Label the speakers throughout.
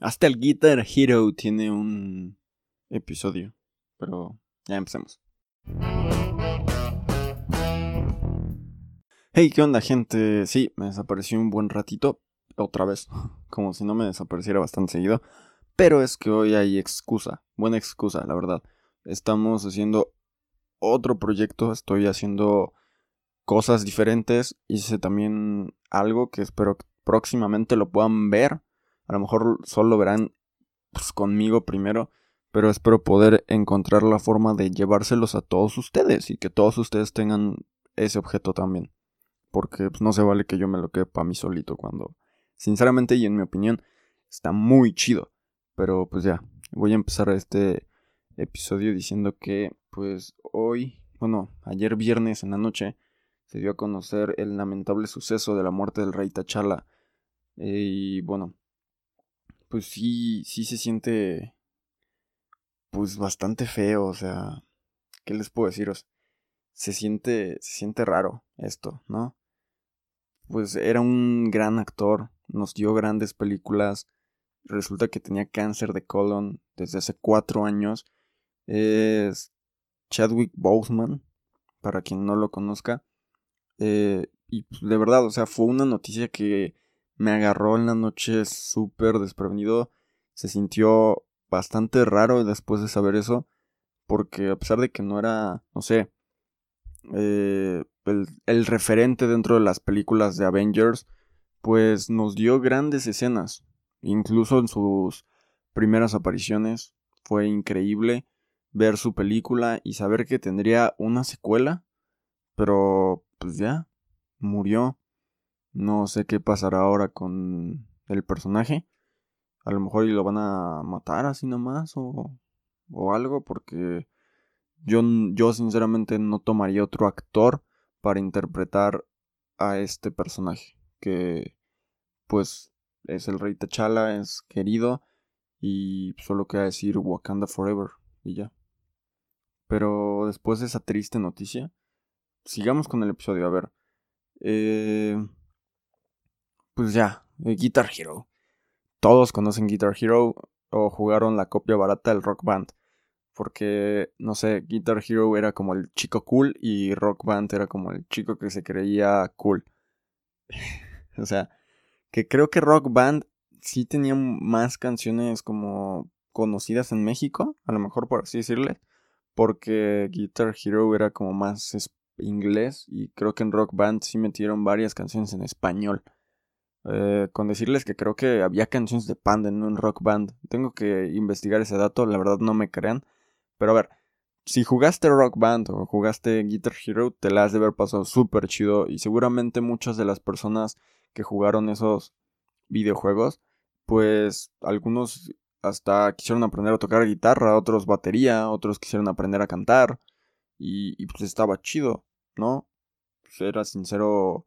Speaker 1: Hasta el Guitar Hero tiene un episodio. Pero ya empecemos. Hey, ¿qué onda, gente? Sí, me desapareció un buen ratito. Otra vez. Como si no me desapareciera bastante seguido. Pero es que hoy hay excusa. Buena excusa, la verdad. Estamos haciendo otro proyecto. Estoy haciendo cosas diferentes. Hice también algo que espero que próximamente lo puedan ver. A lo mejor solo verán pues, conmigo primero. Pero espero poder encontrar la forma de llevárselos a todos ustedes. Y que todos ustedes tengan ese objeto también. Porque pues, no se vale que yo me lo quede para mí solito cuando... Sinceramente y en mi opinión está muy chido. Pero pues ya, voy a empezar este episodio diciendo que pues hoy, bueno, ayer viernes en la noche se dio a conocer el lamentable suceso de la muerte del rey Tachala. y bueno, pues sí, sí se siente pues bastante feo, o sea, ¿qué les puedo deciros? Se siente, se siente raro esto, ¿no? Pues era un gran actor, nos dio grandes películas, resulta que tenía cáncer de colon desde hace cuatro años, es Chadwick Boseman, para quien no lo conozca, eh, y pues, de verdad, o sea, fue una noticia que me agarró en la noche súper desprevenido. Se sintió bastante raro después de saber eso. Porque a pesar de que no era, no sé, eh, el, el, referente dentro de las películas de Avengers, pues nos dio grandes escenas. Incluso en sus primeras apariciones fue increíble ver su película y saber que tendría una secuela. Pero pues ya, murió. No sé qué pasará ahora con el personaje. A lo mejor lo van a matar así nomás o, o algo porque yo, yo sinceramente no tomaría otro actor para interpretar a este personaje que pues es el rey T'Challa, es querido y solo queda decir Wakanda Forever y ya. Pero después de esa triste noticia, sigamos con el episodio. A ver. Eh, pues ya, eh, Guitar Hero. Todos conocen Guitar Hero o jugaron la copia barata del Rock Band. Porque, no sé, Guitar Hero era como el chico cool y Rock Band era como el chico que se creía cool. o sea, que creo que Rock Band sí tenía más canciones como conocidas en México, a lo mejor por así decirle, porque Guitar Hero era como más inglés y creo que en Rock Band sí metieron varias canciones en español. Eh, con decirles que creo que había canciones de Panda en un Rock Band. Tengo que investigar ese dato, la verdad no me crean. Pero a ver, si jugaste Rock Band o jugaste Guitar Hero, te la has de haber pasado súper chido y seguramente muchas de las personas que jugaron esos videojuegos, pues algunos hasta quisieron aprender a tocar guitarra, otros batería, otros quisieron aprender a cantar y, pues estaba chido, ¿no? Pues era sincero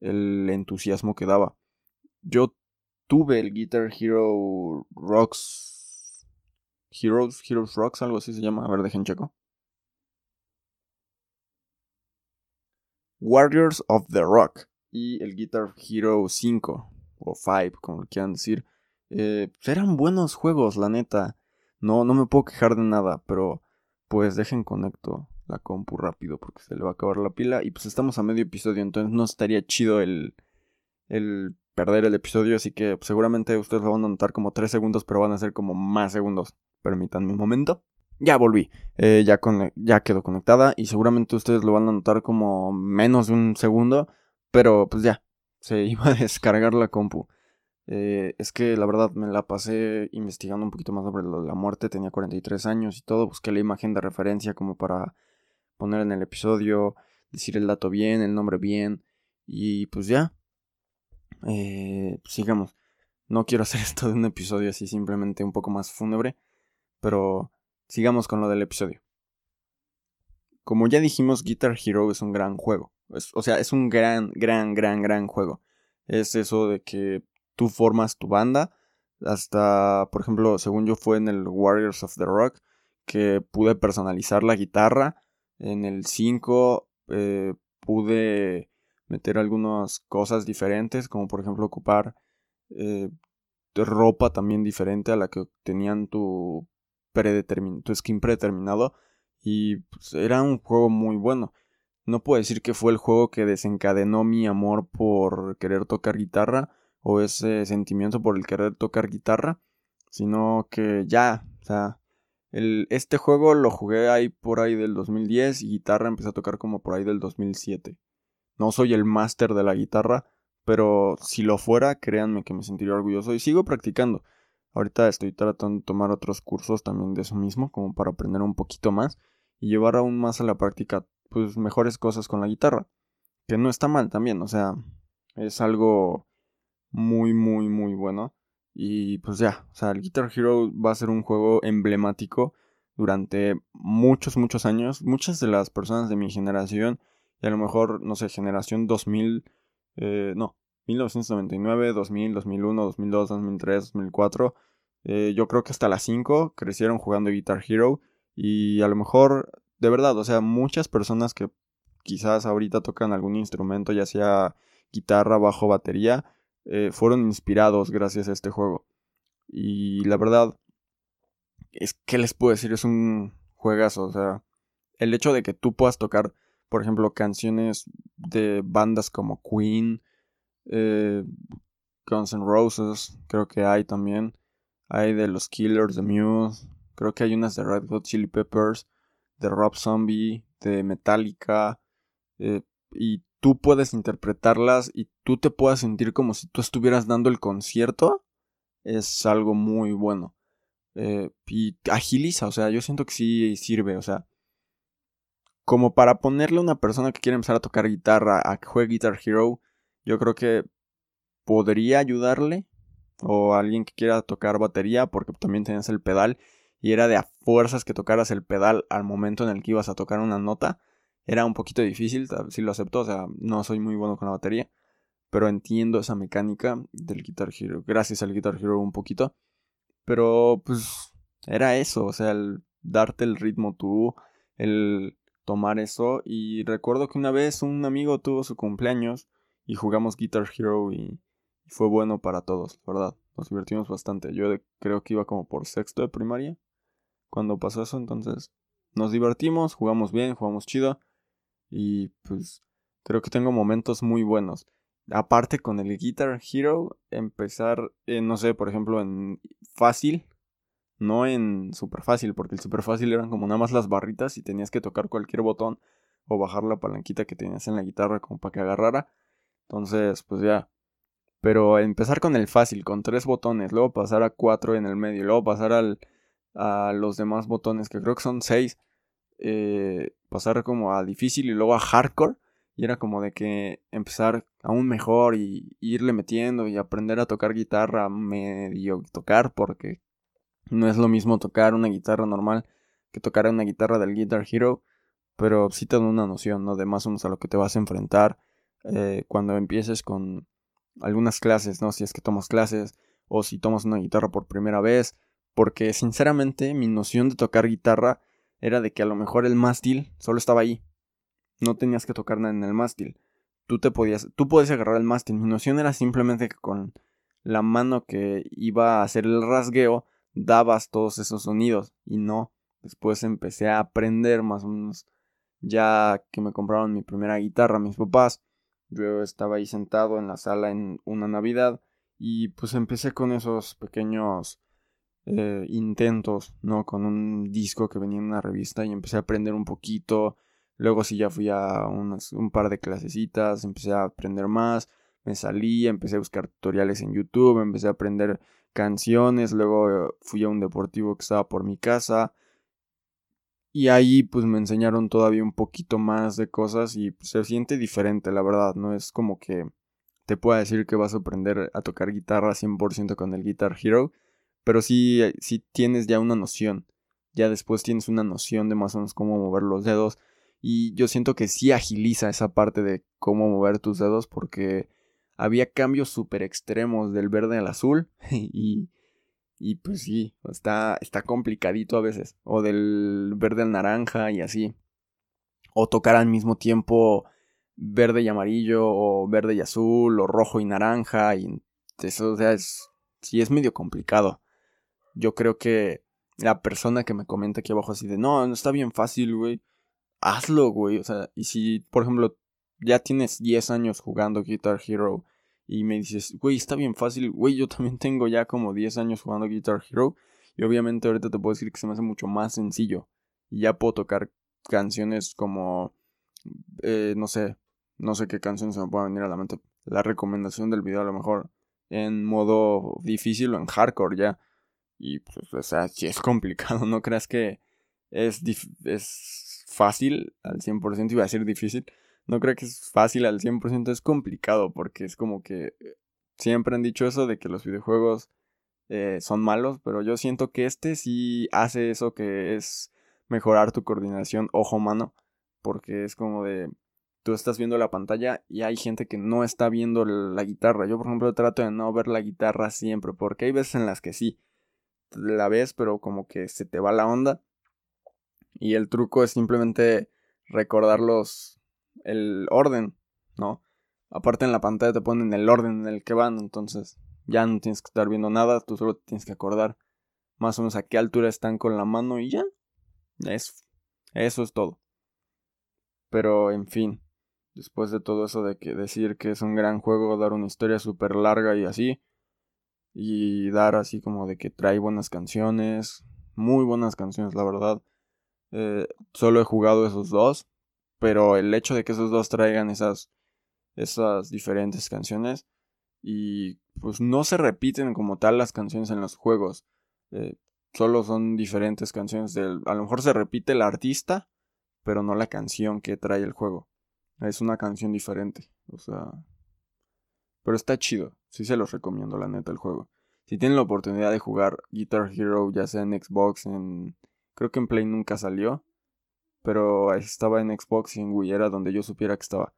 Speaker 1: el entusiasmo que daba. Yo tuve el Guitar Hero Rocks. Heroes, Heroes Rocks, algo así se llama. A ver, dejen checo. Warriors of the Rock. Y el Guitar Hero 5. O 5, como quieran decir. Eh, pues eran buenos juegos, la neta. No, no me puedo quejar de nada, pero pues dejen conecto la compu rápido porque se le va a acabar la pila. Y pues estamos a medio episodio, entonces no estaría chido el, el perder el episodio. Así que pues, seguramente ustedes lo van a notar como 3 segundos, pero van a ser como más segundos. Permítanme un momento. Ya volví, eh, ya, ya quedó conectada y seguramente ustedes lo van a notar como menos de un segundo, pero pues ya, se iba a descargar la compu. Eh, es que la verdad me la pasé investigando un poquito más sobre la muerte, tenía 43 años y todo, busqué la imagen de referencia como para poner en el episodio, decir el dato bien, el nombre bien. Y pues ya. Eh, pues sigamos. No quiero hacer esto de un episodio así simplemente un poco más fúnebre. Pero sigamos con lo del episodio. Como ya dijimos, Guitar Hero es un gran juego. o sea, es un gran, gran, gran, gran juego. Es eso de que tú formas tu banda. Hasta, por ejemplo, según yo fue en el Warriors of the Rock, que pude personalizar la guitarra en el 5 eh, pude meter algunas cosas diferentes, como por ejemplo ocupar eh, ropa también diferente a la que tenían tu, tu skin predeterminado. Y pues, era un juego muy bueno. No puedo decir que fue el juego que desencadenó mi amor por querer tocar guitarra o ese sentimiento por el querer tocar guitarra, sino que ya, o sea, el, este juego lo jugué ahí por ahí del 2010 y guitarra empecé a tocar como por ahí del 2007. No soy el máster de la guitarra, pero si lo fuera, créanme que me sentiría orgulloso y sigo practicando. Ahorita estoy tratando de tomar otros cursos también de eso mismo, como para aprender un poquito más y llevar aún más a la práctica pues mejores cosas con la guitarra. Que no está mal también, o sea, es algo muy, muy, muy bueno. Y pues ya, o sea, el Guitar Hero va a ser un juego emblemático durante muchos, muchos años. Muchas de las personas de mi generación, y a lo mejor, no sé, generación 2000, eh, no, 1999, 2000, 2001, 2002, 2003, 2004, yo creo que hasta las 5 crecieron jugando Guitar Hero. Y a lo mejor de verdad, o sea, muchas personas que quizás ahorita tocan algún instrumento, ya sea guitarra, bajo, batería, eh, fueron inspirados gracias a este juego. Y la verdad, es que les puedo decir, es un juegazo, o sea, el hecho de que tú puedas tocar, por ejemplo, canciones de bandas como Queen, eh, Guns N' Roses, creo que hay también, hay de los Killers, de Muse, creo que hay unas de Red Hot Chili Peppers, de Rob Zombie, de Metallica, eh, y tú puedes interpretarlas y tú te puedas sentir como si tú estuvieras dando el concierto, es algo muy bueno. Eh, y agiliza, o sea, yo siento que sí sirve, o sea, como para ponerle a una persona que quiere empezar a tocar guitarra a que juegue Guitar Hero, yo creo que podría ayudarle, o alguien que quiera tocar batería, porque también tienes el pedal y era de a fuerzas que tocaras el pedal al momento en el que ibas a tocar una nota. Era un poquito difícil, si lo acepto, o sea, no soy muy bueno con la batería, pero entiendo esa mecánica del Guitar Hero, gracias al Guitar Hero un poquito. Pero pues era eso, o sea, el darte el ritmo tú, el tomar eso y recuerdo que una vez un amigo tuvo su cumpleaños y jugamos Guitar Hero y, fue bueno para todos, ¿verdad? Nos divertimos bastante. Yo creo que iba como por sexto de primaria cuando pasó eso. Entonces nos divertimos, jugamos bien, jugamos chido. Y pues creo que tengo momentos muy buenos. Aparte con el Guitar Hero, empezar, no sé, por ejemplo, en fácil, no en super fácil, porque el super fácil eran como nada más las barritas y tenías que tocar cualquier botón o bajar la palanquita que tenías en la guitarra como para que agarrara. Entonces, pues ya. Pero empezar con el fácil, con tres botones, luego pasar a cuatro en el medio, luego pasar al a los demás botones, que creo que son seis, eh, pasar como a difícil y luego a hardcore. Y era como de que empezar aún mejor y, irle metiendo y aprender a tocar guitarra medio tocar porque no es lo mismo tocar una guitarra normal que tocar una guitarra del Guitar Hero. Pero sí te da una noción, ¿no? De más o menos a lo que te vas a enfrentar eh, cuando empieces con algunas clases, ¿no? Si es que tomas clases o si tomas una guitarra por primera vez porque sinceramente mi noción de tocar guitarra era de que a lo mejor el mástil solo estaba ahí. No tenías que tocar nada en el mástil. Tú te podías, tú podías agarrar el mástil. Mi noción era simplemente que con la mano que iba a hacer el rasgueo dabas todos esos sonidos y no. Después empecé a aprender más o menos ya que me compraron mi primera guitarra mis papás. Yo estaba ahí sentado en la sala en una Navidad y pues empecé con esos pequeños eh, intentos, ¿no? Con un disco que venía en una revista y empecé a aprender un poquito. Luego sí ya fui a un par de clasecitas, empecé a aprender más, me salí, empecé a buscar tutoriales en YouTube, empecé a aprender canciones, luego fui a un deportivo que estaba por mi casa y ahí pues me enseñaron todavía un poquito más de cosas y pues, se siente diferente, la verdad, no es como que te pueda decir que vas a aprender a tocar guitarra 100% con el Guitar Hero, pero sí, eh, sí tienes ya una noción. Ya después tienes una noción de más o menos cómo mover los dedos. Y yo siento que sí agiliza esa parte de cómo mover tus dedos porque había cambios súper extremos del verde al azul y, y pues sí, está, está complicadito a veces. O del verde al naranja y así. O tocar al mismo tiempo verde y amarillo o verde y azul o rojo y naranja y eso o sea, es sí es medio complicado. Yo creo que la persona que me comenta aquí abajo así de, no, no está bien fácil, güey. Hazlo, güey. O sea, y si, por ejemplo, ya tienes 10 años jugando Guitar Hero y me dices, güey, está bien fácil, güey, yo también tengo ya como 10 años jugando Guitar Hero y obviamente ahorita te puedo decir que se me hace mucho más sencillo y ya puedo tocar canciones como, eh, no sé, no sé qué canción se me puede venir a la mente. La recomendación del video a lo mejor en modo difícil o en hardcore ya. Y pues, o sea, si es complicado, no creas que es, es fácil al 100%, iba a ser difícil. No creo que es fácil al 100%, es complicado porque es como que siempre han dicho eso de que los videojuegos eh, son malos, pero yo siento que este sí hace eso que es mejorar tu coordinación ojo-mano, porque es como de tú estás viendo la pantalla y hay gente que no está viendo la guitarra. Yo, por ejemplo, trato de no ver la guitarra siempre, porque hay veces en las que sí, la ves, pero como que se te va la onda. Y el truco es simplemente recordar los, el orden, ¿no? Aparte en la pantalla te ponen el orden en el que van, entonces ya no tienes que estar viendo nada, tú solo tienes que acordar más o menos a qué altura están con la mano y ya. Eso, eso es todo. Pero en fin, después de todo eso de que decir que es un gran juego, dar una historia súper larga y así, y dar así como de que trae buenas canciones, muy buenas canciones, la verdad. Eh, solo he jugado esos dos, pero el hecho de que esos dos traigan esas, esas diferentes canciones y pues no se repiten como tal las canciones en los juegos. Eh, solo son diferentes canciones del... A lo mejor se repite el artista, pero no la canción que trae el juego. Es una canción diferente. O sea... Pero está chido. Sí se los recomiendo, la neta, el juego. Si tienen la oportunidad de jugar Guitar Hero, ya sea en Xbox, en... Creo que en Play nunca salió. Pero estaba en Xbox y en Wii era donde yo supiera que estaba.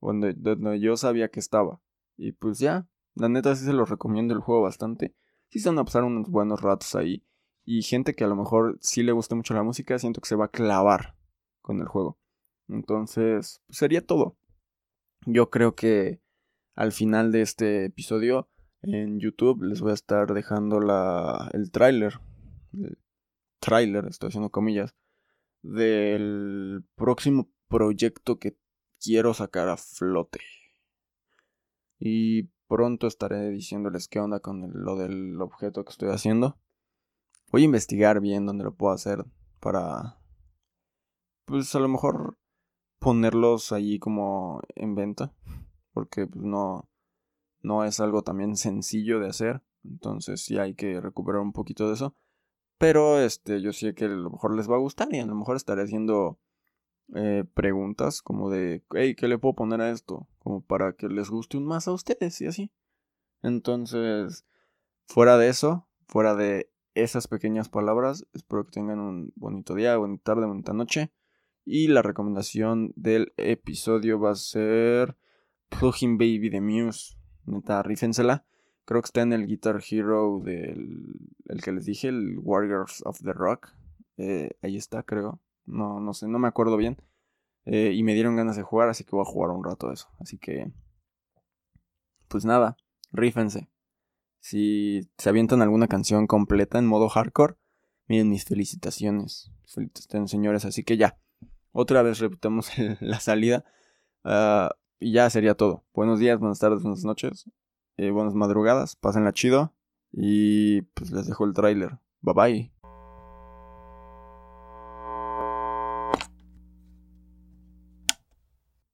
Speaker 1: Donde, donde yo sabía que estaba. Y pues ya, la neta sí se los recomiendo el juego bastante. Sí se van a pasar unos buenos ratos ahí. Y gente que a lo mejor sí le gusta mucho la música, siento que se va a clavar con el juego. Entonces, pues sería todo. Yo creo que al final de este episodio en YouTube les voy a estar dejando la, el tráiler. Tráiler, estoy haciendo comillas. Del próximo proyecto que quiero sacar a flote. Y pronto estaré diciéndoles qué onda con lo del objeto que estoy haciendo. Voy a investigar bien dónde lo puedo hacer para... Pues a lo mejor ponerlos allí como en venta. Porque pues, no, no es algo también sencillo de hacer. Entonces sí hay que recuperar un poquito de eso. Pero este, yo sé que a lo mejor les va a gustar y a lo mejor estaré haciendo eh, preguntas como de, hey, ¿qué le puedo poner a esto? Como para que les guste un más a ustedes y así. Entonces, fuera de eso, fuera de esas pequeñas palabras, espero que tengan un bonito día, buena tarde, bonita noche. Y la recomendación del episodio va a ser Plugin Baby de Muse. Neta, rífensela. Creo que está en el Guitar Hero del el que les dije, el Warriors of the Rock. Eh, ahí está, creo. No, no sé, no me acuerdo bien. Eh, y me dieron ganas de jugar, así que voy a jugar un rato eso. Así que, pues nada, rífense. Si se avientan alguna canción completa en modo hardcore, miren mis felicitaciones. Felicitaciones, señores. Así que ya, otra vez repitamos la salida. Ah, y ya sería todo. Buenos días, buenas tardes, buenas noches. Eh, buenas madrugadas. Pásenla chido. Y pues les dejo el tráiler. Bye bye.